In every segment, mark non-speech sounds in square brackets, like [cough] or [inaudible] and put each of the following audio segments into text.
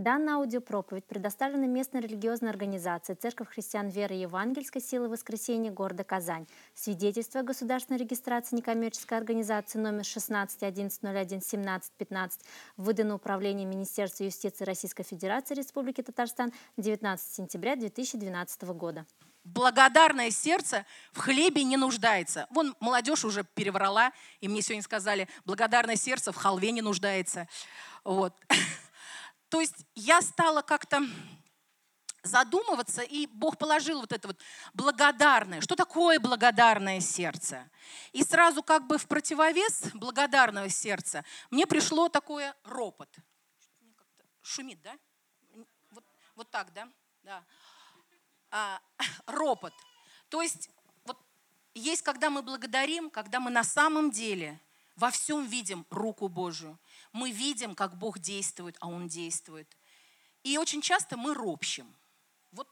Данная аудиопроповедь предоставлена местной религиозной организацией Церковь христиан веры Евангельской силы воскресения города Казань. Свидетельство о государственной регистрации некоммерческой организации номер 16 11 01 17 15 выдано Управлением Министерства юстиции Российской Федерации Республики Татарстан 19 сентября 2012 года. Благодарное сердце в хлебе не нуждается. Вон молодежь уже переврала, и мне сегодня сказали, благодарное сердце в халве не нуждается. Вот. [laughs] То есть я стала как-то задумываться, и Бог положил вот это вот благодарное. Что такое благодарное сердце? И сразу как бы в противовес благодарного сердца мне пришло такое ропот. Шумит, да? Вот, вот так, да? Да. А, [laughs] ропот. То есть вот есть, когда мы благодарим, когда мы на самом деле во всем видим руку Божию мы видим, как Бог действует, а Он действует. И очень часто мы ропщим. Вот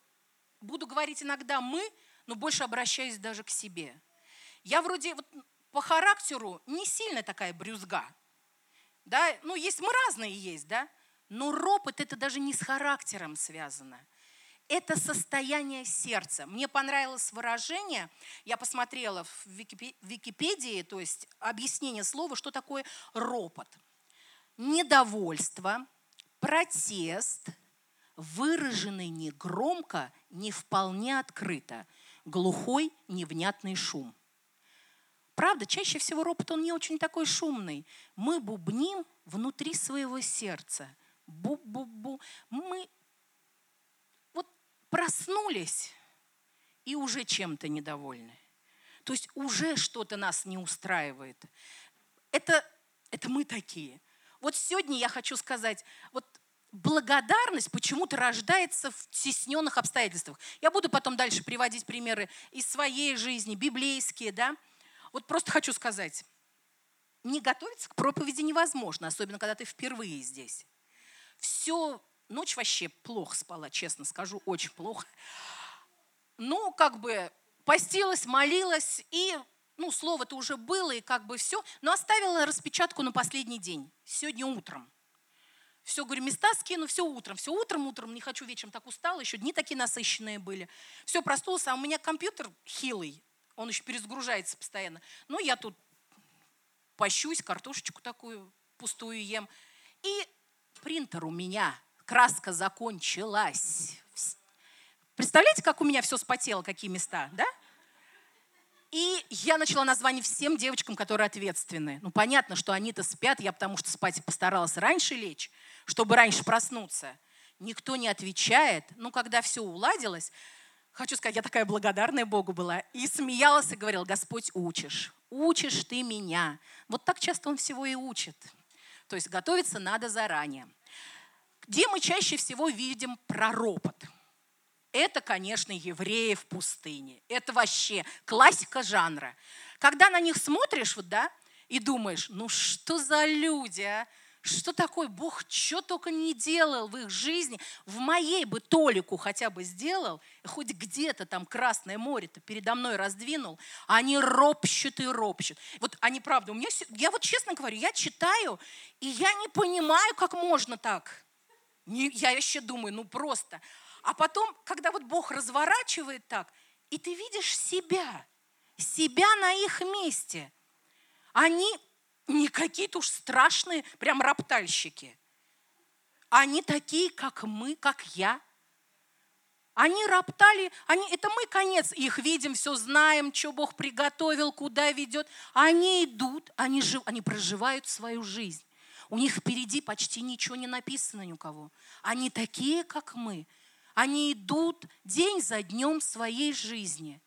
буду говорить иногда мы, но больше обращаюсь даже к себе. Я вроде вот по характеру не сильно такая брюзга. Да? Ну, есть, мы разные есть, да? Но ропот это даже не с характером связано. Это состояние сердца. Мне понравилось выражение, я посмотрела в Википедии, то есть объяснение слова, что такое ропот – недовольство, протест, выраженный не громко, не вполне открыто, глухой, невнятный шум. Правда, чаще всего ропот, он не очень такой шумный. Мы бубним внутри своего сердца. Бу-бу-бу. Мы вот проснулись и уже чем-то недовольны. То есть уже что-то нас не устраивает. Это, это мы такие. Вот сегодня я хочу сказать, вот благодарность почему-то рождается в тесненных обстоятельствах. Я буду потом дальше приводить примеры из своей жизни, библейские, да. Вот просто хочу сказать, не готовиться к проповеди невозможно, особенно когда ты впервые здесь. Все, ночь вообще плохо спала, честно скажу, очень плохо. Ну, как бы постилась, молилась и ну, слово-то уже было, и как бы все, но оставила распечатку на последний день, сегодня утром. Все, говорю, места скину, все утром, все утром, утром, не хочу вечером, так устала, еще дни такие насыщенные были. Все, проснулся, а у меня компьютер хилый, он еще перезагружается постоянно. Ну, я тут пощусь, картошечку такую пустую ем. И принтер у меня, краска закончилась. Представляете, как у меня все спотело, какие места, да? И я начала название всем девочкам, которые ответственны. Ну, понятно, что они-то спят, я потому что спать постаралась раньше лечь, чтобы раньше проснуться. Никто не отвечает. Ну, когда все уладилось, хочу сказать, я такая благодарная Богу была. И смеялась и говорила, Господь, учишь. Учишь ты меня. Вот так часто Он всего и учит. То есть готовиться надо заранее. Где мы чаще всего видим проропот? Это, конечно, евреи в пустыне. Это вообще классика жанра. Когда на них смотришь, вот, да, и думаешь, ну что за люди, а? Что такое? Бог что только не делал в их жизни. В моей бы Толику хотя бы сделал, хоть где-то там Красное море-то передо мной раздвинул, а они ропщут и ропщут. Вот они, правда, у меня, я вот честно говорю, я читаю, и я не понимаю, как можно так. Не, я еще думаю, ну просто. А потом, когда вот Бог разворачивает так, и ты видишь себя, себя на их месте. Они не какие-то уж страшные, прям роптальщики. Они такие, как мы, как я. Они роптали, они, это мы конец их видим, все знаем, что Бог приготовил, куда ведет. Они идут, они, жив, они проживают свою жизнь. У них впереди почти ничего не написано ни у кого. Они такие, как мы. Они идут день за днем своей жизни.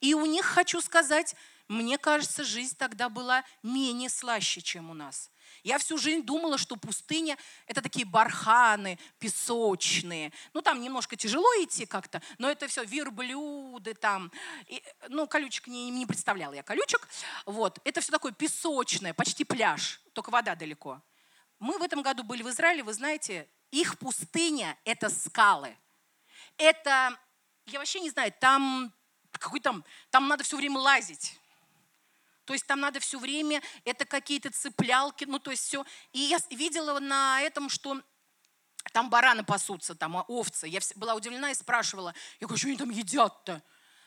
И у них, хочу сказать, мне кажется, жизнь тогда была менее слаще, чем у нас. Я всю жизнь думала, что пустыня – это такие барханы песочные. Ну, там немножко тяжело идти как-то, но это все верблюды там. И, ну, колючек не, не представляла я колючек. Вот. Это все такое песочное, почти пляж, только вода далеко. Мы в этом году были в Израиле, вы знаете, их пустыня – это скалы – это, я вообще не знаю, там какой там, там надо все время лазить. То есть там надо все время, это какие-то цеплялки, ну то есть все. И я видела на этом, что там бараны пасутся, там овцы. Я была удивлена и спрашивала, я говорю, что они там едят-то?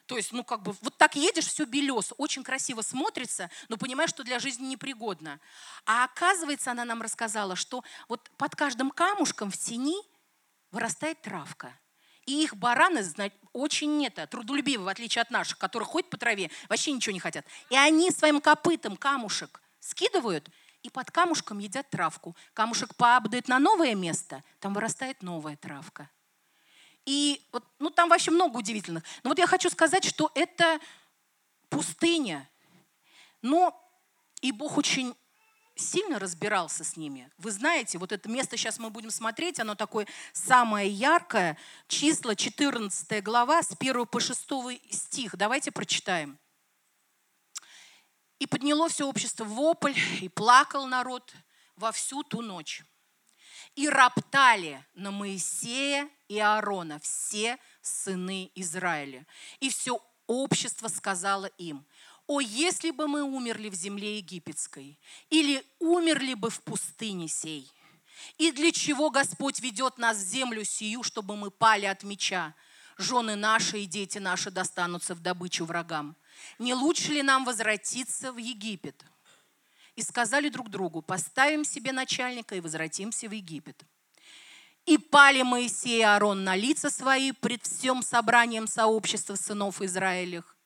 То есть, ну, как бы, вот так едешь, все белес, очень красиво смотрится, но понимаешь, что для жизни непригодно. А оказывается, она нам рассказала, что вот под каждым камушком в тени вырастает травка. И их бараны очень нет, трудолюбивы, в отличие от наших, которые ходят по траве, вообще ничего не хотят. И они своим копытом камушек скидывают, и под камушком едят травку. Камушек поабдает на новое место, там вырастает новая травка. И вот, ну, там вообще много удивительных. Но вот я хочу сказать, что это пустыня. Но и Бог очень сильно разбирался с ними. Вы знаете, вот это место сейчас мы будем смотреть, оно такое самое яркое. Числа 14 глава с 1 по 6 стих. Давайте прочитаем. «И подняло все общество вопль, и плакал народ во всю ту ночь. И роптали на Моисея и Аарона все сыны Израиля. И все общество сказало им, «О, если бы мы умерли в земле египетской, или умерли бы в пустыне сей! И для чего Господь ведет нас в землю сию, чтобы мы пали от меча? Жены наши и дети наши достанутся в добычу врагам. Не лучше ли нам возвратиться в Египет?» и сказали друг другу, поставим себе начальника и возвратимся в Египет. И пали Моисей и Аарон на лица свои пред всем собранием сообщества сынов Израилях.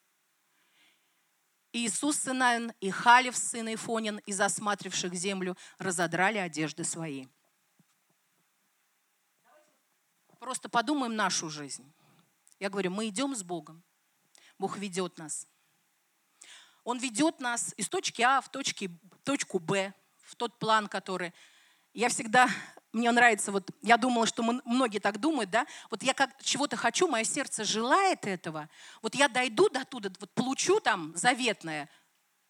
Иисус сын Айн и Халев сын Ифонин из осматривших землю разодрали одежды свои. Просто подумаем нашу жизнь. Я говорю, мы идем с Богом. Бог ведет нас. Он ведет нас из точки А в точки, точку Б, в тот план, который... Я всегда, мне нравится, вот я думала, что многие так думают, да, вот я как чего-то хочу, мое сердце желает этого, вот я дойду до туда, вот получу там заветное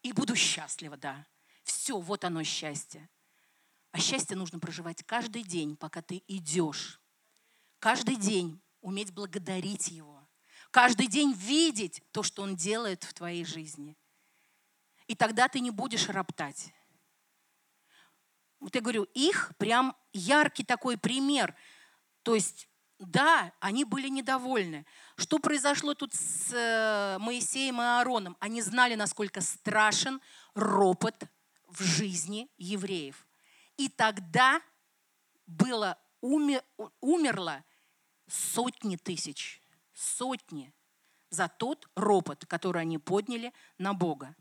и буду счастлива, да. Все, вот оно счастье. А счастье нужно проживать каждый день, пока ты идешь. Каждый день уметь благодарить Его. Каждый день видеть то, что Он делает в твоей жизни – и тогда ты не будешь роптать. Вот я говорю, их прям яркий такой пример. То есть, да, они были недовольны. Что произошло тут с э, Моисеем и Аароном? Они знали, насколько страшен ропот в жизни евреев. И тогда было, умер, умерло сотни тысяч, сотни за тот ропот, который они подняли на Бога.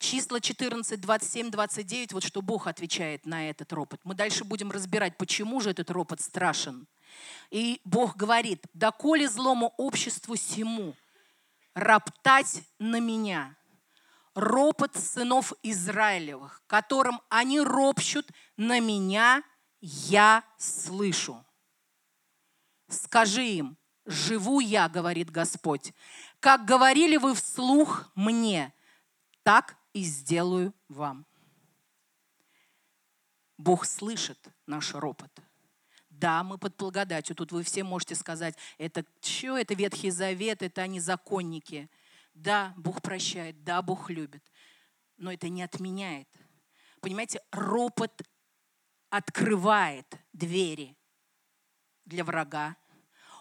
Числа 14, 27, 29, вот что Бог отвечает на этот ропот. Мы дальше будем разбирать, почему же этот ропот страшен. И Бог говорит, доколе злому обществу сему роптать на меня, ропот сынов Израилевых, которым они ропщут на меня, я слышу. Скажи им, живу я, говорит Господь, как говорили вы вслух мне, так и сделаю вам. Бог слышит наш ропот. Да, мы под благодатью. Тут вы все можете сказать, это что, это Ветхий Завет, это они законники. Да, Бог прощает, да, Бог любит. Но это не отменяет. Понимаете, ропот открывает двери для врага.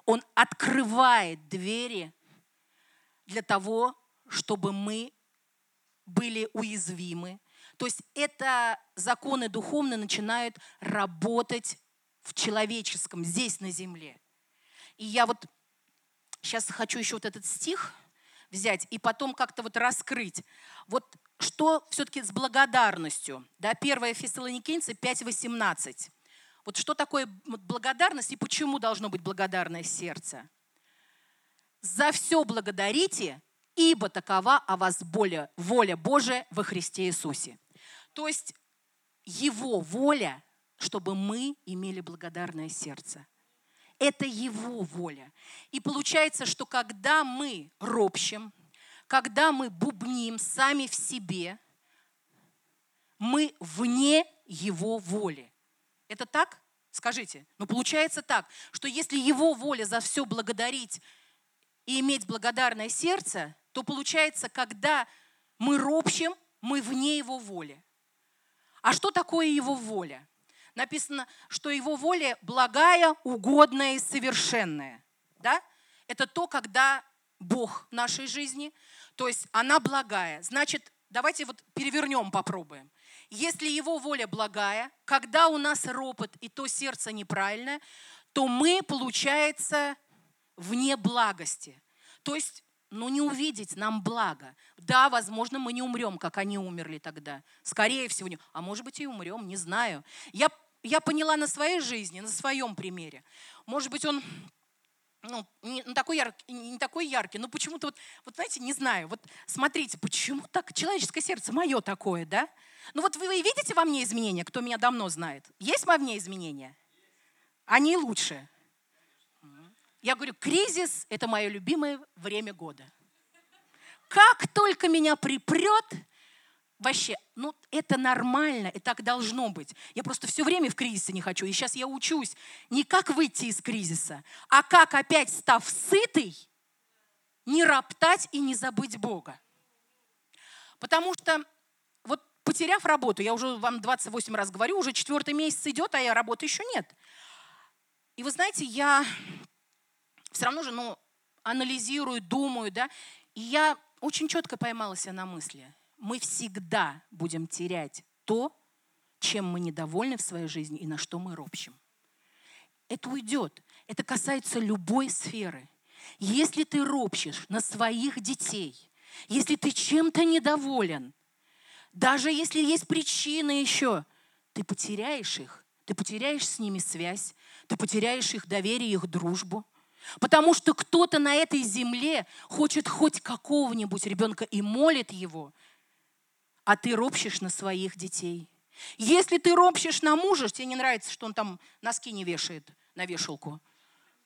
Он открывает двери для того, чтобы мы были уязвимы. То есть это законы духовные начинают работать в человеческом, здесь на земле. И я вот сейчас хочу еще вот этот стих взять и потом как-то вот раскрыть. Вот что все-таки с благодарностью? Да, 1 Фессалоникийцы 5.18. Вот что такое благодарность и почему должно быть благодарное сердце? За все благодарите, ибо такова о вас воля, воля Божия во Христе Иисусе. То есть Его воля, чтобы мы имели благодарное сердце. Это Его воля. И получается, что когда мы ропщим, когда мы бубним сами в себе, мы вне Его воли. Это так? Скажите. Но получается так, что если Его воля за все благодарить и иметь благодарное сердце, то получается, когда мы ропщим, мы вне Его воли. А что такое Его воля? написано, что его воля благая, угодная и совершенная. Да? Это то, когда Бог в нашей жизни, то есть она благая. Значит, давайте вот перевернем, попробуем. Если его воля благая, когда у нас ропот и то сердце неправильное, то мы, получается, вне благости. То есть ну не увидеть нам благо. Да, возможно, мы не умрем, как они умерли тогда. Скорее всего, не. а может быть и умрем, не знаю. Я, я поняла на своей жизни, на своем примере. Может быть, он ну, не, такой яркий, не такой яркий, но почему-то вот, вот, знаете, не знаю, вот смотрите, почему так человеческое сердце мое такое, да? Ну вот вы, вы видите во мне изменения, кто меня давно знает? Есть во мне изменения? Они лучше. Я говорю, кризис – это мое любимое время года. Как только меня припрет, вообще, ну, это нормально, и так должно быть. Я просто все время в кризисе не хочу. И сейчас я учусь не как выйти из кризиса, а как опять, став сытый, не роптать и не забыть Бога. Потому что вот потеряв работу, я уже вам 28 раз говорю, уже четвертый месяц идет, а я работы еще нет. И вы знаете, я все равно же, ну, анализирую, думаю, да, и я очень четко поймала себя на мысли. Мы всегда будем терять то, чем мы недовольны в своей жизни и на что мы ропщим. Это уйдет. Это касается любой сферы. Если ты ропщешь на своих детей, если ты чем-то недоволен, даже если есть причины еще, ты потеряешь их, ты потеряешь с ними связь, ты потеряешь их доверие, их дружбу – Потому что кто-то на этой земле хочет хоть какого-нибудь ребенка и молит его, а ты ропщешь на своих детей. Если ты ропщешь на мужа, тебе не нравится, что он там носки не вешает на вешалку,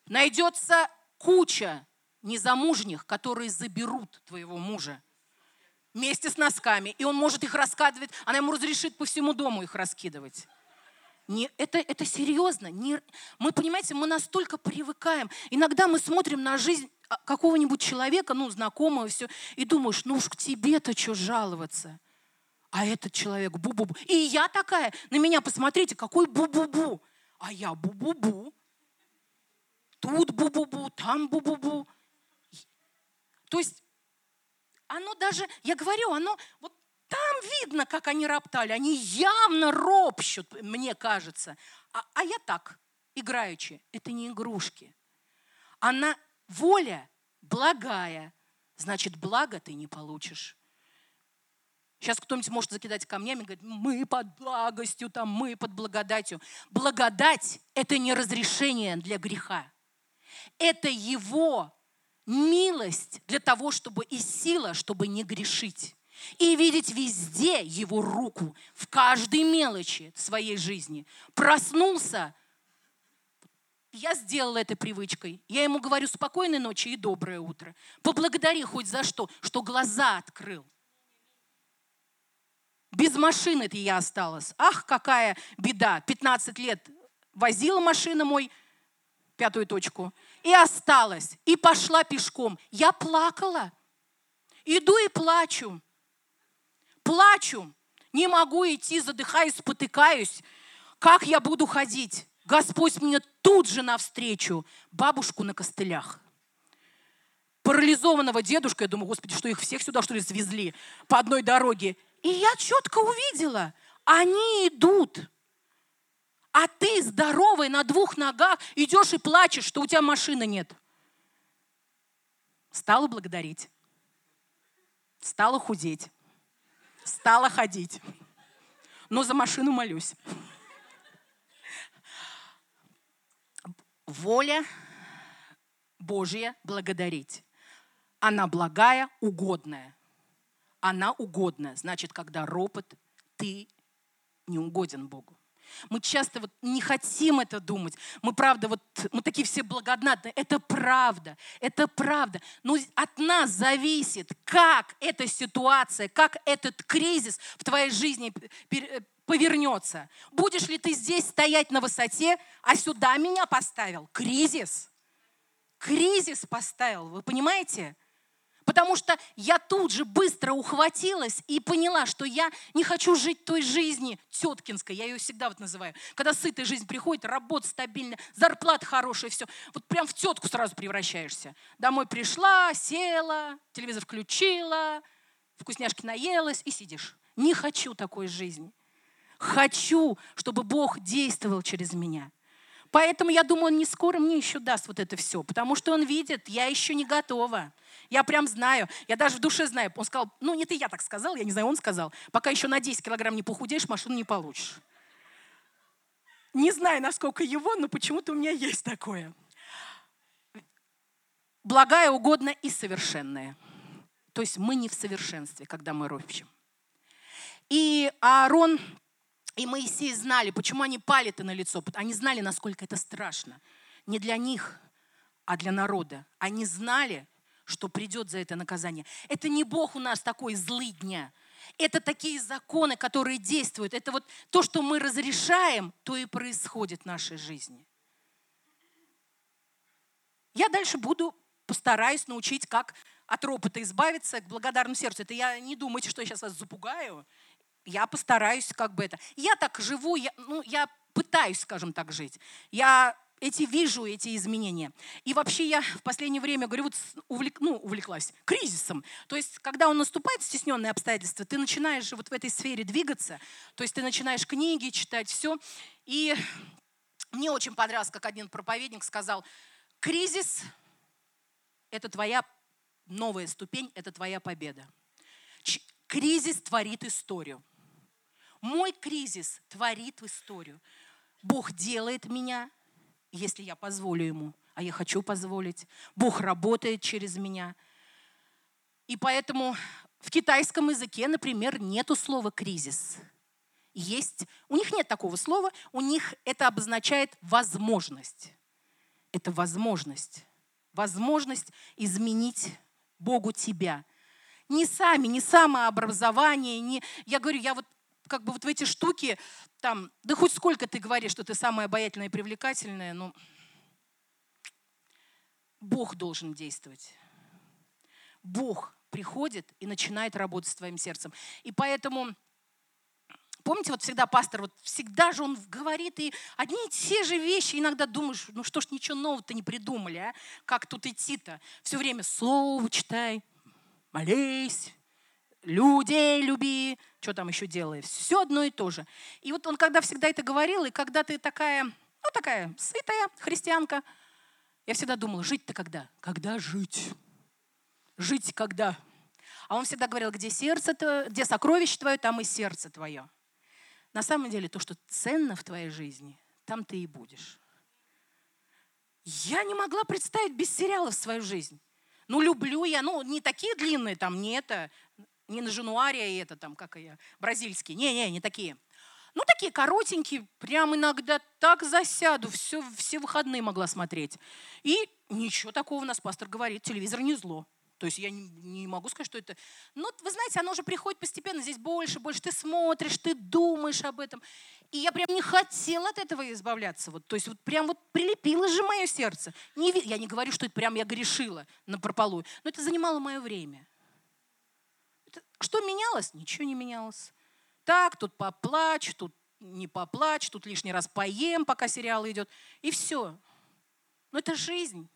найдется куча незамужних, которые заберут твоего мужа вместе с носками, и он может их раскидывать, она ему разрешит по всему дому их раскидывать. Не, это, это серьезно. Не, мы, понимаете, мы настолько привыкаем. Иногда мы смотрим на жизнь а, какого-нибудь человека, ну, знакомого, все, и думаешь, ну уж к тебе-то что жаловаться? А этот человек бу-бу-бу. И я такая, на меня посмотрите, какой бу-бу-бу. А я бу-бу-бу. Тут бу-бу-бу, там бу-бу-бу. То есть оно даже, я говорю, оно вот там видно, как они роптали. Они явно ропщут, мне кажется. А, а я так, играючи. Это не игрушки. Она воля благая. Значит, благо ты не получишь. Сейчас кто-нибудь может закидать камнями и говорить, мы под благостью, там, мы под благодатью. Благодать – это не разрешение для греха. Это его милость для того, чтобы и сила, чтобы не грешить и видеть везде Его руку, в каждой мелочи своей жизни. Проснулся, я сделала это привычкой. Я ему говорю спокойной ночи и доброе утро. Поблагодари хоть за что, что глаза открыл. Без машины ты я осталась. Ах, какая беда. 15 лет возила машина мой, пятую точку, и осталась. И пошла пешком. Я плакала. Иду и плачу плачу, не могу идти, задыхаюсь, спотыкаюсь. Как я буду ходить? Господь мне тут же навстречу бабушку на костылях. Парализованного дедушка, я думаю, Господи, что их всех сюда, что ли, свезли по одной дороге. И я четко увидела, они идут. А ты здоровый на двух ногах идешь и плачешь, что у тебя машины нет. Стала благодарить. Стала худеть стала ходить. Но за машину молюсь. Воля Божья благодарить. Она благая, угодная. Она угодная. Значит, когда ропот, ты не угоден Богу. Мы часто вот не хотим это думать. Мы правда вот, мы такие все благодатные. Это правда, это правда. Но от нас зависит, как эта ситуация, как этот кризис в твоей жизни э, повернется. Будешь ли ты здесь стоять на высоте, а сюда меня поставил? Кризис. Кризис поставил, вы понимаете? Потому что я тут же быстро ухватилась и поняла, что я не хочу жить той жизни теткинской, я ее всегда вот называю. Когда сытая жизнь приходит, работа стабильная, зарплата хорошая, все. Вот прям в тетку сразу превращаешься. Домой пришла, села, телевизор включила, вкусняшки наелась и сидишь. Не хочу такой жизни. Хочу, чтобы Бог действовал через меня. Поэтому я думаю, он не скоро мне еще даст вот это все, потому что он видит, я еще не готова. Я прям знаю, я даже в душе знаю. Он сказал, ну не ты, я так сказал, я не знаю, он сказал, пока еще на 10 килограмм не похудеешь, машину не получишь. Не знаю, насколько его, но почему-то у меня есть такое. Благая, угодно и совершенное. То есть мы не в совершенстве, когда мы ропщим. И Аарон и Моисей знали, почему они пали-то на лицо. Они знали, насколько это страшно. Не для них, а для народа. Они знали, что придет за это наказание. Это не Бог у нас такой злый дня. Это такие законы, которые действуют. Это вот то, что мы разрешаем, то и происходит в нашей жизни. Я дальше буду, постараюсь научить, как от ропота избавиться к благодарному сердцу. Это я не думайте, что я сейчас вас запугаю. Я постараюсь как бы это. Я так живу, я, ну, я пытаюсь, скажем так, жить. Я эти вижу эти изменения. И вообще я в последнее время, говорю, вот увлек, ну, увлеклась кризисом. То есть, когда он наступает, стесненные обстоятельства, ты начинаешь вот в этой сфере двигаться, то есть ты начинаешь книги читать, все. И мне очень понравилось, как один проповедник сказал, кризис – это твоя новая ступень, это твоя победа. Ч- кризис творит историю. Мой кризис творит историю. Бог делает меня, если я позволю ему, а я хочу позволить. Бог работает через меня. И поэтому в китайском языке, например, нету слова кризис. Есть, у них нет такого слова, у них это обозначает возможность. Это возможность. Возможность изменить Богу тебя. Не сами, не самообразование, не... Я говорю, я вот как бы вот в эти штуки, там, да хоть сколько ты говоришь, что ты самая обаятельная и привлекательная, но Бог должен действовать. Бог приходит и начинает работать с твоим сердцем. И поэтому, помните, вот всегда пастор, вот всегда же он говорит, и одни и те же вещи, иногда думаешь, ну что ж, ничего нового-то не придумали, а? Как тут идти-то? Все время слово читай, молись, людей люби, что там еще делает, все одно и то же. И вот он когда всегда это говорил, и когда ты такая, ну такая сытая христианка, я всегда думала, жить-то когда? Когда жить? Жить когда? А он всегда говорил, где сердце твое, где сокровище твое, там и сердце твое. На самом деле, то, что ценно в твоей жизни, там ты и будешь. Я не могла представить без сериалов свою жизнь. Ну, люблю я, ну, не такие длинные, там, не это, не на Жануаре, и это там, как я, бразильские. Не-не, не такие. Ну, такие коротенькие, прям иногда так засяду, все, все выходные могла смотреть. И ничего такого у нас пастор говорит, телевизор не зло. То есть я не, не могу сказать, что это... Ну, вы знаете, оно уже приходит постепенно, здесь больше, больше. Ты смотришь, ты думаешь об этом. И я прям не хотела от этого избавляться. Вот, то есть вот прям вот прилепило же мое сердце. Не, я не говорю, что это прям я грешила на прополую, но это занимало мое время. Что менялось? Ничего не менялось. Так, тут поплачь, тут не поплачь, тут лишний раз поем, пока сериал идет. И все. Но это жизнь.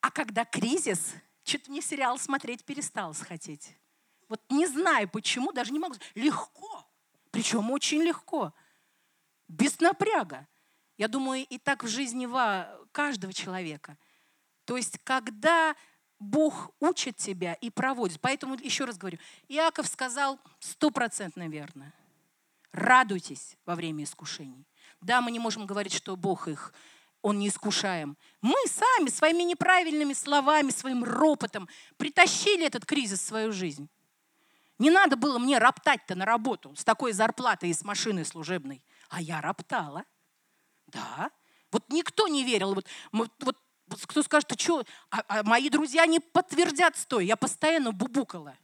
А когда кризис, что-то мне сериал смотреть перестал хотеть. Вот не знаю почему, даже не могу. Легко. Причем очень легко. Без напряга. Я думаю, и так в жизни каждого человека. То есть, когда Бог учит тебя и проводит. Поэтому еще раз говорю, Иаков сказал стопроцентно верно. Радуйтесь во время искушений. Да, мы не можем говорить, что Бог их, Он не искушаем. Мы сами своими неправильными словами, своим ропотом притащили этот кризис в свою жизнь. Не надо было мне роптать-то на работу с такой зарплатой и с машиной служебной. А я роптала. Да. Вот никто не верил. Вот, вот кто скажет, ты что? А, а мои друзья не подтвердят стой. Я постоянно бубукала.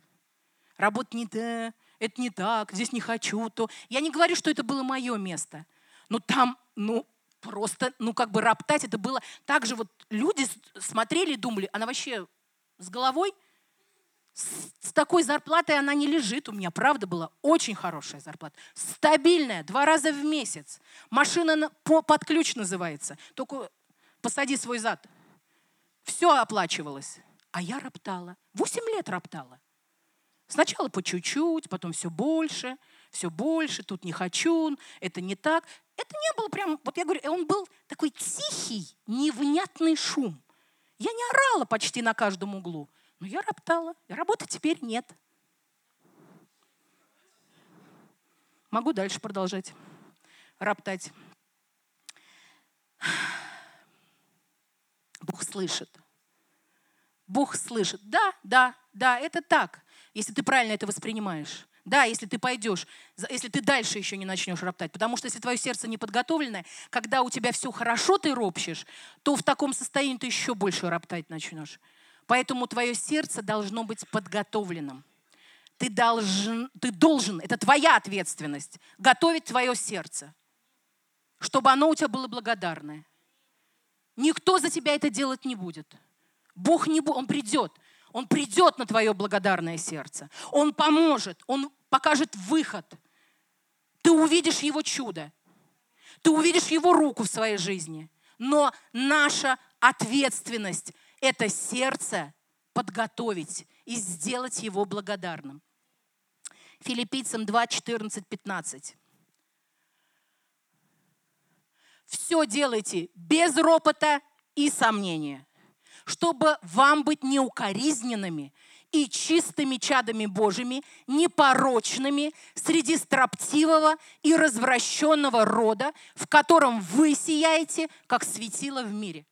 Работа не да, это не так, здесь не хочу, то. Я не говорю, что это было мое место. Но там, ну, просто, ну, как бы роптать, это было так же вот люди смотрели и думали, она вообще с головой. С, с такой зарплатой она не лежит. У меня, правда, была очень хорошая зарплата. Стабильная, два раза в месяц. Машина на, по, под ключ называется. Только посади свой зад. Все оплачивалось. А я роптала. Восемь лет роптала. Сначала по чуть-чуть, потом все больше, все больше, тут не хочу, это не так. Это не было прям, вот я говорю, он был такой тихий, невнятный шум. Я не орала почти на каждом углу, но я роптала. Работы теперь нет. Могу дальше продолжать роптать. Бог слышит. Бог слышит. Да, да, да, это так, если ты правильно это воспринимаешь. Да, если ты пойдешь, если ты дальше еще не начнешь роптать. Потому что если твое сердце не подготовленное, когда у тебя все хорошо, ты ропщешь, то в таком состоянии ты еще больше роптать начнешь. Поэтому твое сердце должно быть подготовленным. Ты должен, ты должен, это твоя ответственность, готовить твое сердце, чтобы оно у тебя было благодарное. Никто за тебя это делать не будет. Бог не будет, Он придет. Он придет на твое благодарное сердце. Он поможет, Он покажет выход. Ты увидишь Его чудо. Ты увидишь Его руку в своей жизни. Но наша ответственность – это сердце подготовить и сделать его благодарным. Филиппийцам 2, 14, 15. Все делайте без ропота и сомнения – чтобы вам быть неукоризненными и чистыми чадами Божьими, непорочными среди строптивого и развращенного рода, в котором вы сияете, как светило в мире.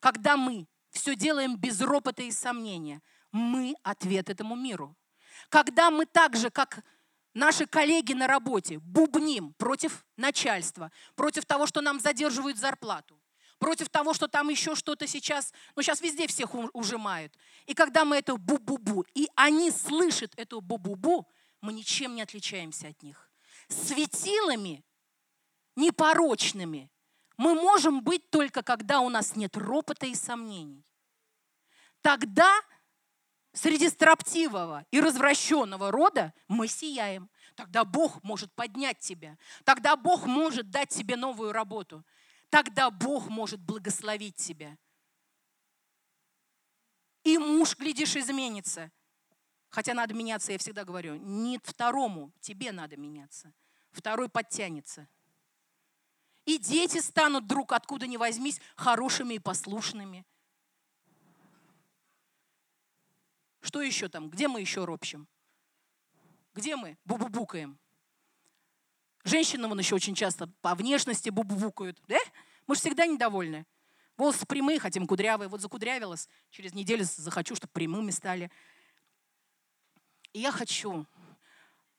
Когда мы все делаем без ропота и сомнения, мы ответ этому миру. Когда мы так же, как наши коллеги на работе, бубним против начальства, против того, что нам задерживают зарплату, против того, что там еще что-то сейчас, ну сейчас везде всех ужимают. И когда мы это бу-бу-бу, и они слышат эту бу-бу-бу, мы ничем не отличаемся от них. Светилами непорочными мы можем быть только, когда у нас нет ропота и сомнений. Тогда среди строптивого и развращенного рода мы сияем. Тогда Бог может поднять тебя. Тогда Бог может дать тебе новую работу тогда Бог может благословить тебя. И муж, глядишь, изменится. Хотя надо меняться, я всегда говорю, не второму, тебе надо меняться. Второй подтянется. И дети станут друг откуда ни возьмись хорошими и послушными. Что еще там? Где мы еще ропщим? Где мы бубубукаем? Женщины вон еще очень часто по внешности бубукают. Да? Мы же всегда недовольны. Волосы прямые, хотим кудрявые. Вот закудрявилась, через неделю захочу, чтобы прямыми стали. И я хочу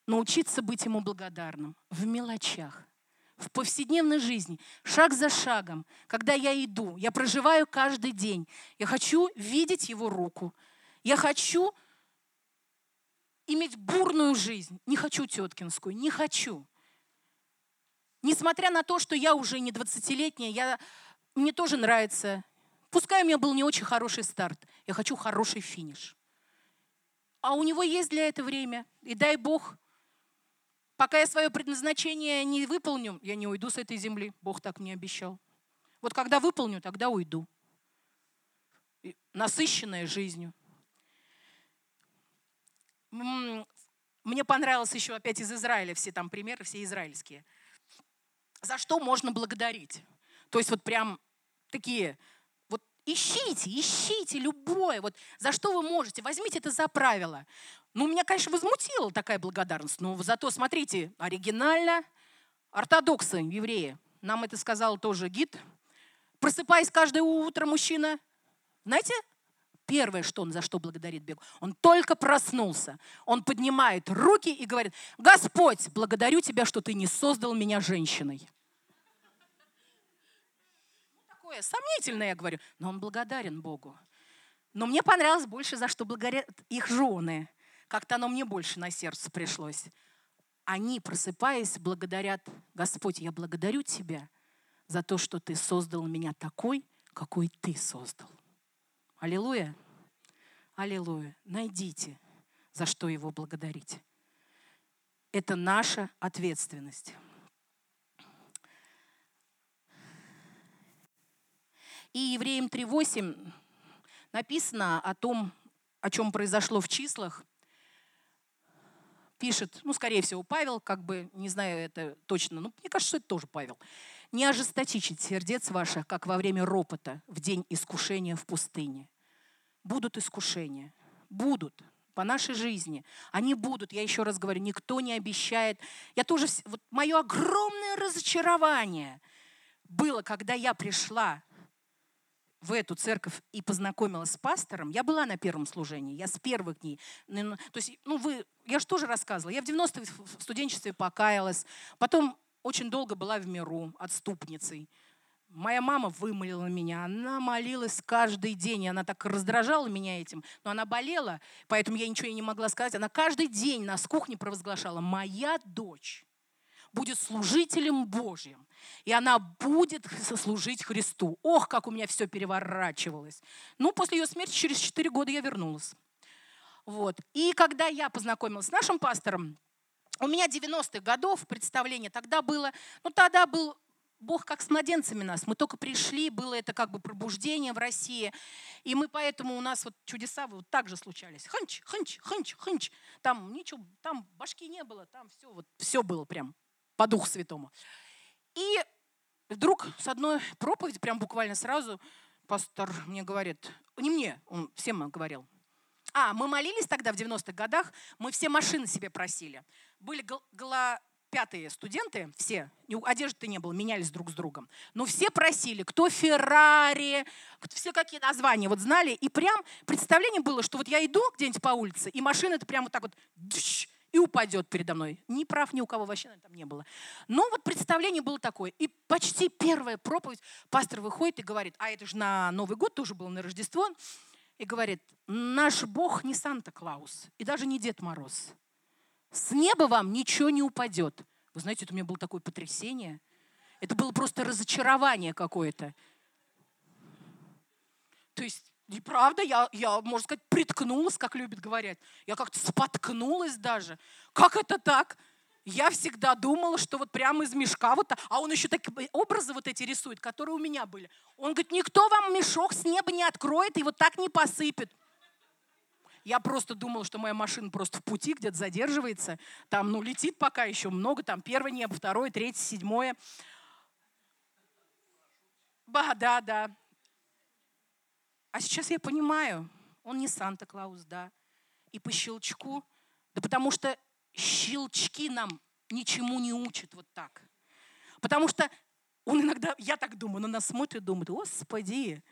научиться быть ему благодарным в мелочах, в повседневной жизни, шаг за шагом, когда я иду, я проживаю каждый день. Я хочу видеть его руку. Я хочу иметь бурную жизнь. Не хочу теткинскую, не хочу. Несмотря на то, что я уже не 20-летняя, я, мне тоже нравится. Пускай у меня был не очень хороший старт, я хочу хороший финиш. А у него есть для этого время. И дай Бог, пока я свое предназначение не выполню, я не уйду с этой земли. Бог так мне обещал. Вот когда выполню, тогда уйду. Насыщенная жизнью. Мне понравилось еще опять из Израиля все там примеры, все израильские – за что можно благодарить. То есть вот прям такие, вот ищите, ищите любое, вот за что вы можете, возьмите это за правило. Ну, меня, конечно, возмутила такая благодарность, но зато, смотрите, оригинально, ортодоксы, евреи, нам это сказал тоже гид, просыпаясь каждое утро мужчина, знаете, Первое, что он за что благодарит Бегу, он только проснулся. Он поднимает руки и говорит, Господь, благодарю Тебя, что Ты не создал меня женщиной. Ну, такое сомнительное, я говорю, но он благодарен Богу. Но мне понравилось больше, за что благодарят их жены. Как-то оно мне больше на сердце пришлось. Они, просыпаясь, благодарят, Господь, я благодарю Тебя за то, что Ты создал меня такой, какой Ты создал. Аллилуйя. Аллилуйя. Найдите, за что его благодарить. Это наша ответственность. И Евреям 3.8 написано о том, о чем произошло в числах. Пишет, ну, скорее всего, Павел, как бы, не знаю это точно, но мне кажется, что это тоже Павел. «Не ожесточите сердец ваших, как во время ропота, в день искушения в пустыне». Будут искушения, будут по нашей жизни. Они будут, я еще раз говорю, никто не обещает. Я тоже, вот мое огромное разочарование было, когда я пришла в эту церковь и познакомилась с пастором, я была на первом служении, я с первых дней. То есть, ну вы, я же тоже рассказывала, я в 90-е в студенчестве покаялась, потом очень долго была в миру отступницей. Моя мама вымолила меня, она молилась каждый день, и она так раздражала меня этим, но она болела, поэтому я ничего ей не могла сказать. Она каждый день нас кухни провозглашала, моя дочь будет служителем Божьим. И она будет служить Христу. Ох, как у меня все переворачивалось. Ну, после ее смерти через 4 года я вернулась. Вот. И когда я познакомилась с нашим пастором, у меня 90-х годов представление тогда было, ну тогда был Бог как с младенцами нас. Мы только пришли, было это как бы пробуждение в России. И мы поэтому у нас вот чудеса вот так же случались. Ханч, ханч, ханч, ханч. Там ничего, там башки не было, там все, вот, все было прям по Духу Святому. И вдруг с одной проповеди, прям буквально сразу, пастор мне говорит, не мне, он всем говорил, а, мы молились тогда в 90-х годах, мы все машины себе просили. Были гла пятые студенты, все, одежды не было, менялись друг с другом. Но все просили, кто Феррари, все какие названия вот знали. И прям представление было, что вот я иду где-нибудь по улице, и машина это прям вот так вот и упадет передо мной. Ни прав ни у кого вообще там не было. Но вот представление было такое. И почти первая проповедь, пастор выходит и говорит, а это же на Новый год тоже было, на Рождество, и говорит, наш Бог не Санта-Клаус и даже не Дед Мороз. С неба вам ничего не упадет. Вы знаете, это у меня было такое потрясение. Это было просто разочарование какое-то. То есть и правда, я, я, можно сказать, приткнулась, как любят говорить. Я как-то споткнулась даже. Как это так? Я всегда думала, что вот прямо из мешка вот, а он еще такие образы вот эти рисует, которые у меня были. Он говорит, никто вам мешок с неба не откроет и вот так не посыпет. Я просто думала, что моя машина просто в пути где-то задерживается. Там, ну, летит пока еще много. Там первое небо, второе, третье, седьмое. Да, да, да. А сейчас я понимаю, он не Санта-Клаус, да. И по щелчку, да потому что щелчки нам ничему не учат вот так. Потому что он иногда, я так думаю, на нас смотрит и думает, Господи,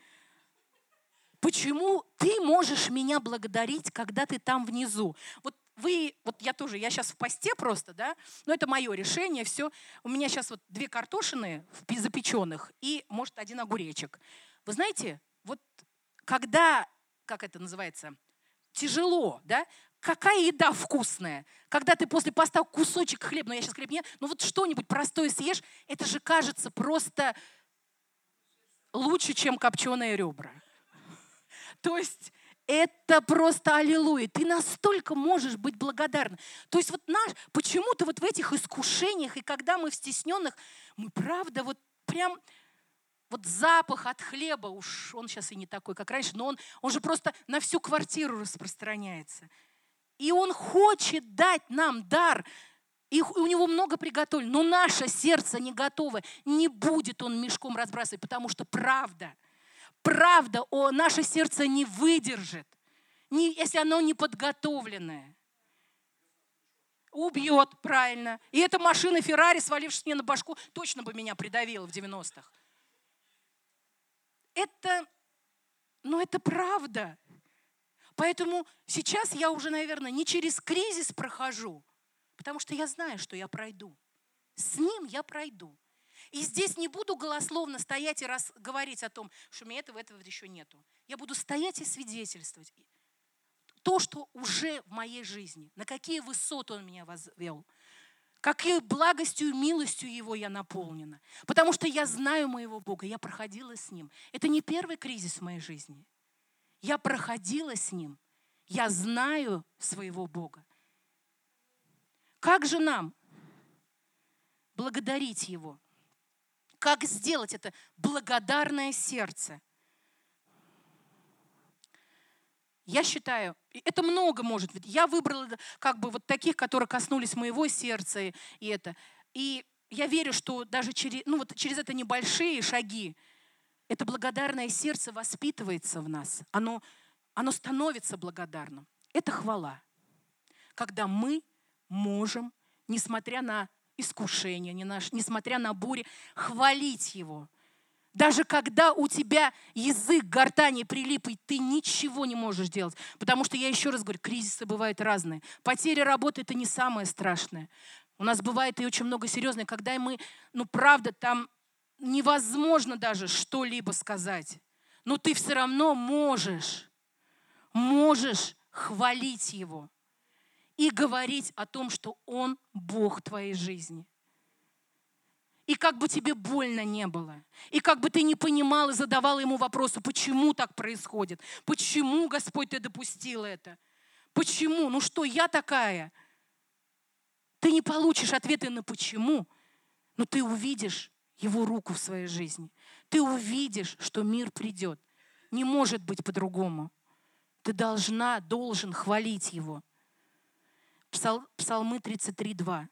почему ты можешь меня благодарить, когда ты там внизу? Вот вы, вот я тоже, я сейчас в посте просто, да, но это мое решение, все. У меня сейчас вот две картошины запеченных и, может, один огуречек. Вы знаете, вот когда, как это называется, тяжело, да, какая еда вкусная. Когда ты после поста кусочек хлеба, ну я сейчас хлеб не, ну вот что-нибудь простое съешь, это же кажется просто лучше, чем копченые ребра. То есть это просто аллилуйя. Ты настолько можешь быть благодарна. То есть вот наш, почему-то вот в этих искушениях, и когда мы в стесненных, мы правда вот прям вот запах от хлеба, уж он сейчас и не такой, как раньше, но он, он же просто на всю квартиру распространяется. И он хочет дать нам дар, и у него много приготовлено, но наше сердце не готово, не будет он мешком разбрасывать, потому что правда, правда, о, наше сердце не выдержит, не, если оно не подготовленное. Убьет, правильно. И эта машина Феррари, свалившись мне на башку, точно бы меня придавила в 90-х это, ну это правда. Поэтому сейчас я уже, наверное, не через кризис прохожу, потому что я знаю, что я пройду. С ним я пройду. И здесь не буду голословно стоять и раз, говорить о том, что у меня этого, этого еще нету. Я буду стоять и свидетельствовать. То, что уже в моей жизни, на какие высоты он меня возвел – какой благостью и милостью Его я наполнена. Потому что я знаю моего Бога, я проходила с Ним. Это не первый кризис в моей жизни. Я проходила с Ним. Я знаю своего Бога. Как же нам благодарить Его? Как сделать это благодарное сердце? Я считаю, это много может быть. Я выбрала как бы вот таких, которые коснулись моего сердца и это. И я верю, что даже через, ну вот через это небольшие шаги, это благодарное сердце воспитывается в нас. Оно, оно становится благодарным. Это хвала. Когда мы можем, несмотря на искушение, несмотря на бури, хвалить Его. Даже когда у тебя язык гортани прилип, и ты ничего не можешь делать. Потому что, я еще раз говорю, кризисы бывают разные. Потеря работы – это не самое страшное. У нас бывает и очень много серьезных, когда мы, ну правда, там невозможно даже что-либо сказать. Но ты все равно можешь, можешь хвалить Его и говорить о том, что Он Бог твоей жизни. И как бы тебе больно не было, и как бы ты не понимал и задавал ему вопросы, почему так происходит, почему, Господь, ты допустил это, почему, ну что, я такая – ты не получишь ответы на почему, но ты увидишь его руку в своей жизни. Ты увидишь, что мир придет. Не может быть по-другому. Ты должна, должен хвалить его. Псал, Псалмы 33.2.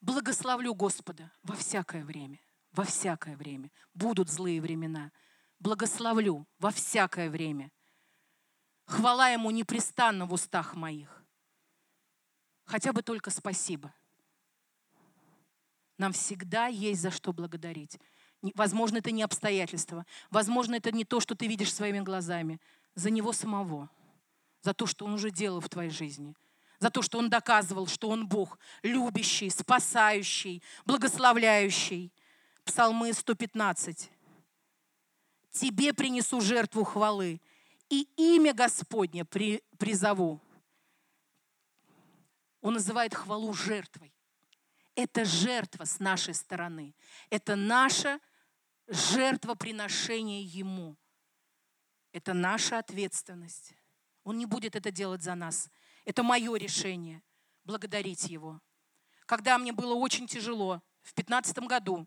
Благословлю Господа во всякое время. Во всякое время. Будут злые времена. Благословлю во всякое время. Хвала Ему непрестанно в устах моих. Хотя бы только спасибо. Нам всегда есть за что благодарить. Возможно, это не обстоятельства. Возможно, это не то, что ты видишь своими глазами. За него самого. За то, что он уже делал в твоей жизни. За то, что он доказывал, что он Бог, любящий, спасающий, благословляющий. Псалмы 115. Тебе принесу жертву хвалы, и имя Господне при, призову. Он называет хвалу жертвой. Это жертва с нашей стороны. Это наше жертвоприношение Ему. Это наша ответственность. Он не будет это делать за нас. Это мое решение благодарить Его. Когда мне было очень тяжело, в 15 году,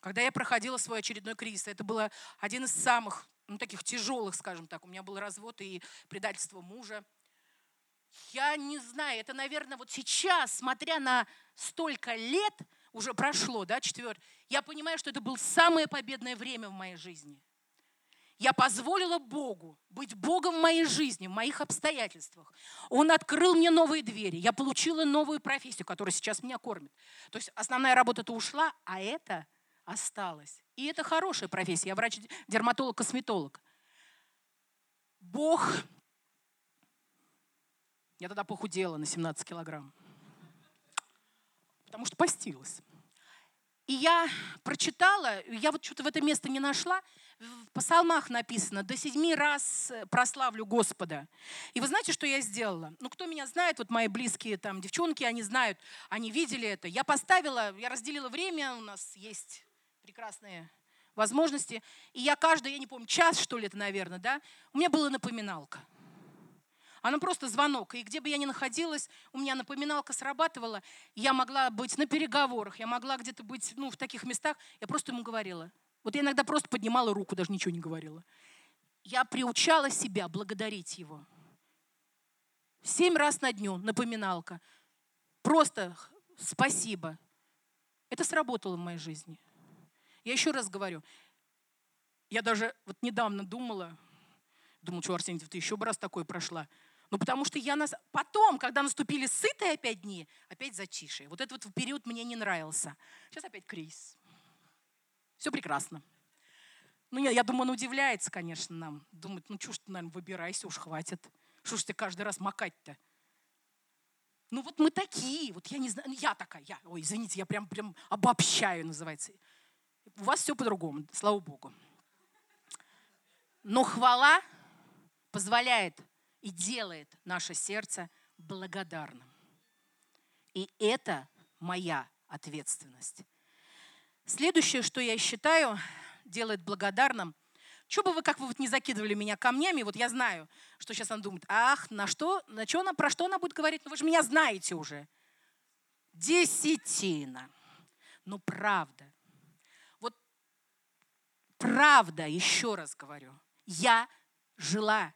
когда я проходила свой очередной кризис, это было один из самых, ну, таких тяжелых, скажем так. У меня был развод и предательство мужа. Я не знаю, это, наверное, вот сейчас, смотря на столько лет, уже прошло, да, четвертый, я понимаю, что это было самое победное время в моей жизни. Я позволила Богу быть Богом в моей жизни, в моих обстоятельствах. Он открыл мне новые двери. Я получила новую профессию, которая сейчас меня кормит. То есть основная работа-то ушла, а это осталось. И это хорошая профессия. Я врач-дерматолог-косметолог. Бог я тогда похудела на 17 килограмм. Потому что постилась. И я прочитала, я вот что-то в это место не нашла, в псалмах написано, до седьми раз прославлю Господа. И вы знаете, что я сделала? Ну, кто меня знает, вот мои близкие там девчонки, они знают, они видели это. Я поставила, я разделила время, у нас есть прекрасные возможности. И я каждый, я не помню, час, что ли это, наверное, да, у меня была напоминалка – она просто звонок. И где бы я ни находилась, у меня напоминалка срабатывала. Я могла быть на переговорах, я могла где-то быть ну, в таких местах. Я просто ему говорила. Вот я иногда просто поднимала руку, даже ничего не говорила. Я приучала себя благодарить его. Семь раз на дню напоминалка. Просто спасибо. Это сработало в моей жизни. Я еще раз говорю, я даже вот недавно думала, думала, что, Арсений, ты еще раз такое прошла. Ну, потому что я нас... потом, когда наступили сытые опять дни, опять затишье. Вот этот вот период мне не нравился. Сейчас опять кризис. Все прекрасно. Ну, я, я думаю, он удивляется, конечно, нам. Думает, ну, ж ты, наверное, выбирайся, уж хватит. Что ж ты каждый раз макать-то? Ну, вот мы такие, вот я не знаю, ну, я такая, я, ой, извините, я прям, прям обобщаю, называется. У вас все по-другому, слава Богу. Но хвала позволяет и делает наше сердце благодарным. И это моя ответственность. Следующее, что я считаю, делает благодарным, что бы вы, как вы вот не закидывали меня камнями, вот я знаю, что сейчас она думает, ах, на что, на что она, про что она будет говорить, ну вы же меня знаете уже. Десятина. Ну правда. Вот правда, еще раз говорю, я жила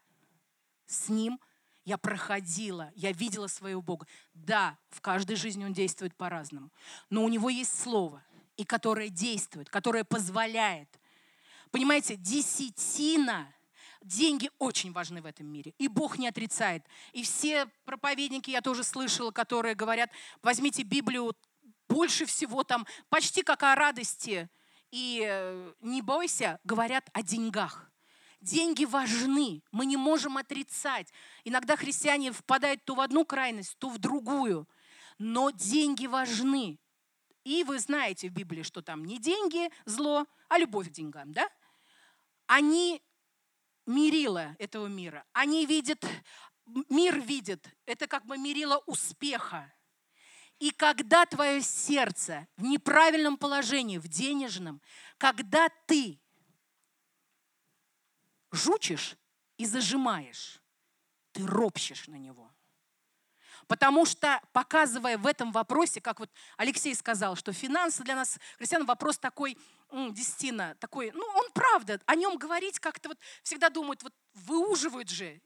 с ним, я проходила, я видела своего Бога. Да, в каждой жизни он действует по-разному, но у него есть слово, и которое действует, которое позволяет Понимаете, десятина, деньги очень важны в этом мире. И Бог не отрицает. И все проповедники, я тоже слышала, которые говорят, возьмите Библию, больше всего там, почти как о радости. И э, не бойся, говорят о деньгах. Деньги важны, мы не можем отрицать. Иногда христиане впадают то в одну крайность, то в другую. Но деньги важны. И вы знаете в Библии, что там не деньги зло, а любовь к деньгам, да? они мерила этого мира. Они видят, мир видит, это как бы мерило успеха. И когда твое сердце в неправильном положении, в денежном, когда ты жучишь и зажимаешь, ты ропщешь на него. Потому что, показывая в этом вопросе, как вот Алексей сказал, что финансы для нас, христиан, вопрос такой, десятина, такой, ну, он правда, о нем говорить как-то вот всегда думают, вот выуживают же.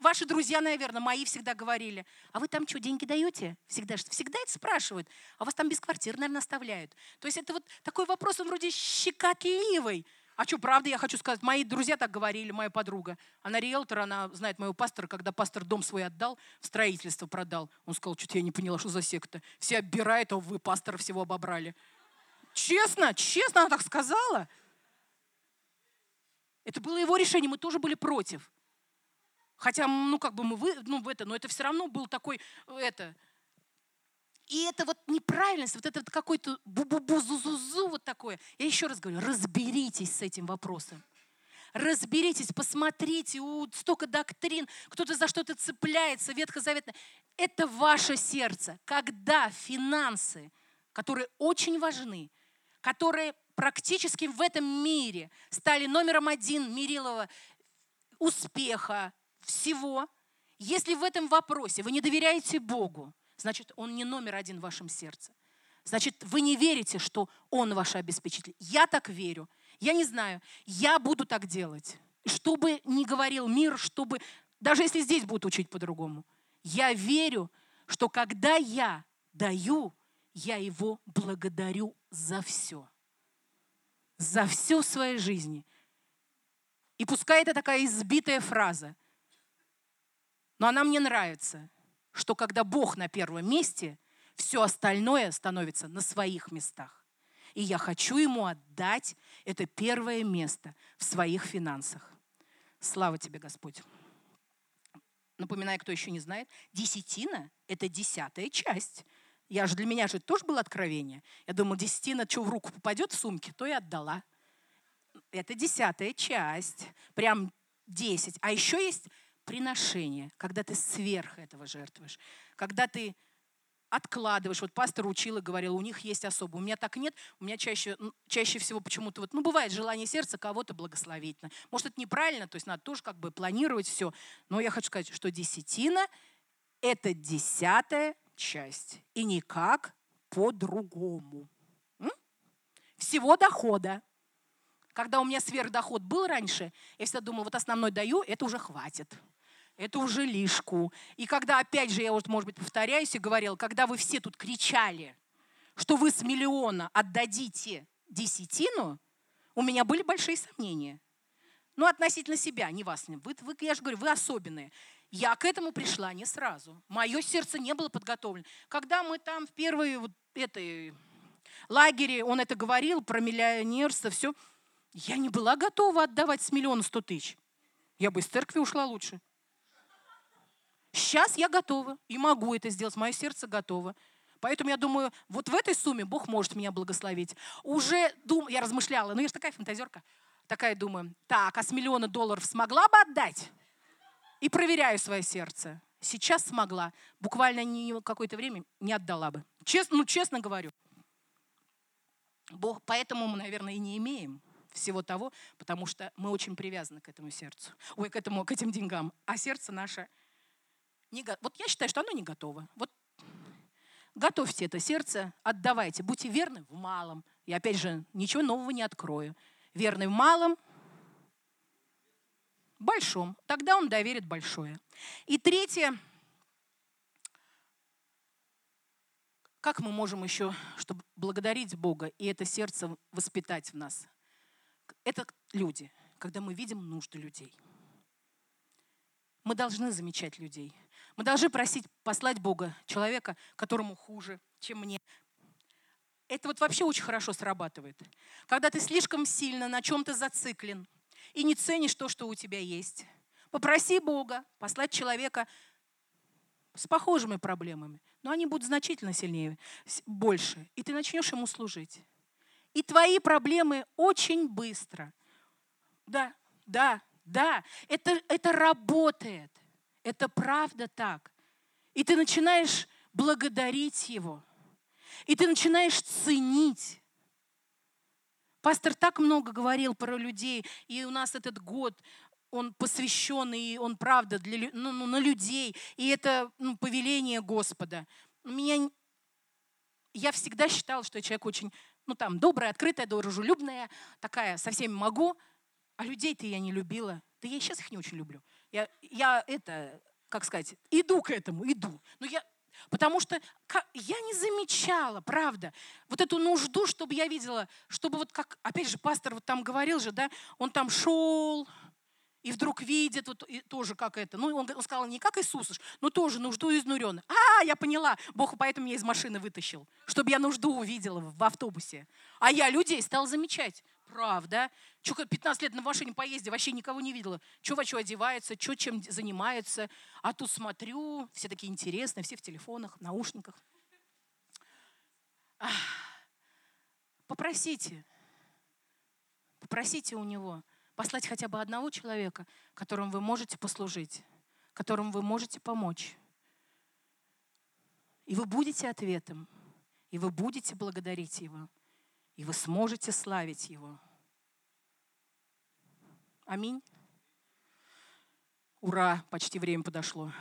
Ваши друзья, наверное, мои всегда говорили, а вы там что, деньги даете? Всегда, всегда это спрашивают. А вас там без квартиры, наверное, оставляют. То есть это вот такой вопрос, он вроде щекотливый. А что, правда, я хочу сказать, мои друзья так говорили, моя подруга. Она риэлтор, она знает моего пастора, когда пастор дом свой отдал, в строительство продал. Он сказал, что-то я не поняла, что за секта. Все оббирают, а вы пастора всего обобрали. Честно, честно она так сказала. Это было его решение, мы тоже были против. Хотя, ну, как бы мы, вы, ну, в это, но это все равно был такой, это, и это вот неправильность, вот это вот какой-то бу-бу-бу-зу-зу-зу вот такое. Я еще раз говорю, разберитесь с этим вопросом. Разберитесь, посмотрите, у, столько доктрин, кто-то за что-то цепляется, ветхозаветно. Это ваше сердце. Когда финансы, которые очень важны, которые практически в этом мире стали номером один Мирилова успеха, всего, если в этом вопросе вы не доверяете Богу, значит, Он не номер один в вашем сердце. Значит, вы не верите, что Он ваш обеспечитель. Я так верю. Я не знаю. Я буду так делать. Что бы ни говорил мир, чтобы... Даже если здесь будут учить по-другому. Я верю, что когда я даю, я его благодарю за все. За все в своей жизни. И пускай это такая избитая фраза, но она мне нравится что когда Бог на первом месте, все остальное становится на своих местах. И я хочу ему отдать это первое место в своих финансах. Слава тебе, Господь. Напоминаю, кто еще не знает, десятина – это десятая часть. Я же для меня же тоже было откровение. Я думала, десятина, что в руку попадет в сумке, то и отдала. Это десятая часть, прям десять. А еще есть приношение, когда ты сверх этого жертвуешь, когда ты откладываешь. Вот пастор учил и говорил, у них есть особо. У меня так нет. У меня чаще, чаще всего почему-то вот, ну, бывает желание сердца кого-то благословить. Может, это неправильно, то есть надо тоже как бы планировать все. Но я хочу сказать, что десятина – это десятая часть. И никак по-другому. Всего дохода. Когда у меня сверхдоход был раньше, я всегда думала, вот основной даю, это уже хватит это уже лишку. И когда, опять же, я вот, может быть, повторяюсь и говорила, когда вы все тут кричали, что вы с миллиона отдадите десятину, у меня были большие сомнения. Ну, относительно себя, не вас. Вы, вы, я же говорю, вы особенные. Я к этому пришла не сразу. Мое сердце не было подготовлено. Когда мы там в первой вот этой лагере, он это говорил про миллионерство, все, я не была готова отдавать с миллиона сто тысяч. Я бы из церкви ушла лучше. Сейчас я готова и могу это сделать, мое сердце готово. Поэтому я думаю, вот в этой сумме Бог может меня благословить. Уже дум, я размышляла, ну я же такая фантазерка, такая думаю, так, а с миллиона долларов смогла бы отдать? И проверяю свое сердце. Сейчас смогла. Буквально не какое-то время не отдала бы. Честно, ну, честно говорю. Бог, поэтому мы, наверное, и не имеем. всего того, потому что мы очень привязаны к этому сердцу, ой, к, этому, к этим деньгам, а сердце наше не. Вот я считаю, что оно не готово. Вот готовьте это сердце, отдавайте, будьте верны в малом. И опять же, ничего нового не открою. Верный в малом, большом. Тогда он доверит большое. И третье, как мы можем еще, чтобы благодарить Бога и это сердце воспитать в нас? Это люди, когда мы видим нужды людей. Мы должны замечать людей. Мы должны просить послать Бога, человека, которому хуже, чем мне. Это вот вообще очень хорошо срабатывает. Когда ты слишком сильно на чем-то зациклен и не ценишь то, что у тебя есть, попроси Бога послать человека с похожими проблемами, но они будут значительно сильнее, больше, и ты начнешь ему служить. И твои проблемы очень быстро. Да, да, да, это, это работает. Это правда так. И ты начинаешь благодарить Его. И ты начинаешь ценить. Пастор так много говорил про людей, и у нас этот год, он посвящен, и он правда для, ну, ну, на людей, и это ну, повеление Господа. Меня, я всегда считала, что я человек очень, ну там, добрая, открытая, дружелюбная, такая, со всеми могу, а людей-то я не любила. Да я и сейчас их не очень люблю. Я, я это, как сказать, иду к этому, иду. Но я, потому что я не замечала, правда, вот эту нужду, чтобы я видела, чтобы вот как, опять же, пастор вот там говорил же, да, он там шел, и вдруг видит, вот и тоже как это. Ну, он, он сказал, не как Иисус, но тоже нужду изнуренный. А, я поняла, Бог поэтому меня из машины вытащил, чтобы я нужду увидела в автобусе. А я людей стал замечать. Правда. Че, 15 лет на машине поезде, вообще никого не видела. Че во что одевается, че чем занимается. А тут смотрю, все такие интересные, все в телефонах, наушниках. Попросите, попросите у него послать хотя бы одного человека, которому вы можете послужить, которому вы можете помочь. И вы будете ответом, и вы будете благодарить его и вы сможете славить Его. Аминь. Ура, почти время подошло.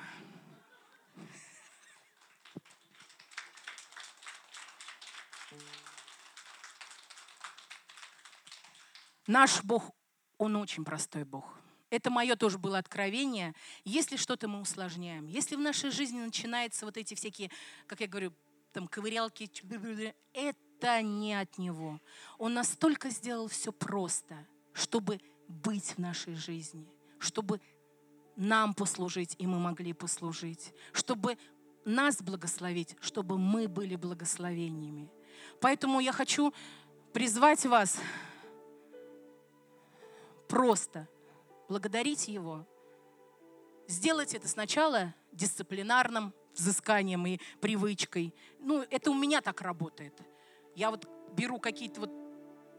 Наш Бог, Он очень простой Бог. Это мое тоже было откровение. Если что-то мы усложняем, если в нашей жизни начинаются вот эти всякие, как я говорю, там ковырялки, это это не от Него. Он настолько сделал все просто, чтобы быть в нашей жизни, чтобы нам послужить, и мы могли послужить, чтобы нас благословить, чтобы мы были благословениями. Поэтому я хочу призвать вас просто благодарить Его. Сделать это сначала дисциплинарным взысканием и привычкой. Ну, это у меня так работает. Я вот беру какие-то вот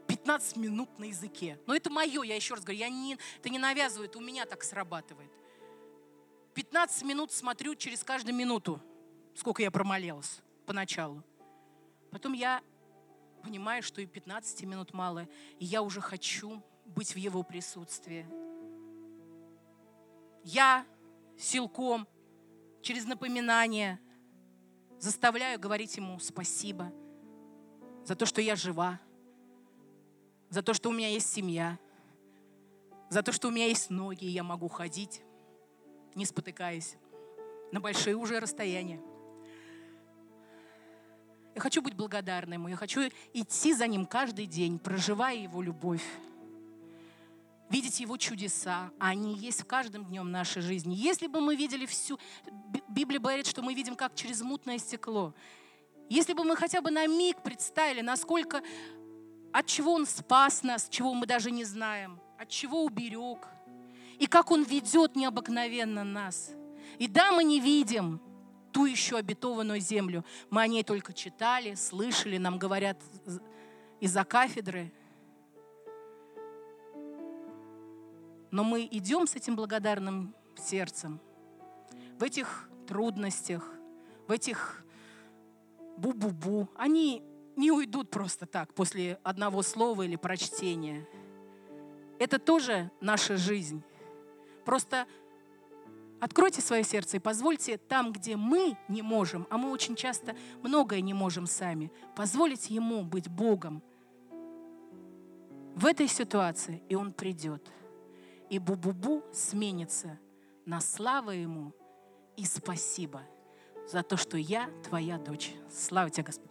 15 минут на языке. Но это мое, я еще раз говорю, я не, это не навязываю, это у меня так срабатывает. 15 минут смотрю через каждую минуту, сколько я промолилась поначалу. Потом я понимаю, что и 15 минут мало, и я уже хочу быть в его присутствии. Я силком, через напоминание заставляю говорить ему спасибо – за то, что я жива, за то, что у меня есть семья, за то, что у меня есть ноги, и я могу ходить, не спотыкаясь, на большие уже расстояния. Я хочу быть благодарной ему, я хочу идти за ним каждый день, проживая его любовь, видеть его чудеса, они есть в каждом днем нашей жизни. Если бы мы видели всю... Библия говорит, что мы видим как через мутное стекло. Если бы мы хотя бы на миг представили, насколько, от чего Он спас нас, чего мы даже не знаем, от чего уберег, и как Он ведет необыкновенно нас. И да, мы не видим ту еще обетованную землю. Мы о ней только читали, слышали, нам говорят из-за кафедры. Но мы идем с этим благодарным сердцем в этих трудностях, в этих бу-бу-бу, они не уйдут просто так после одного слова или прочтения. Это тоже наша жизнь. Просто откройте свое сердце и позвольте там, где мы не можем, а мы очень часто многое не можем сами, позволить Ему быть Богом в этой ситуации, и Он придет. И бу-бу-бу сменится на слава Ему и спасибо за то, что я твоя дочь. Слава тебе, Господь.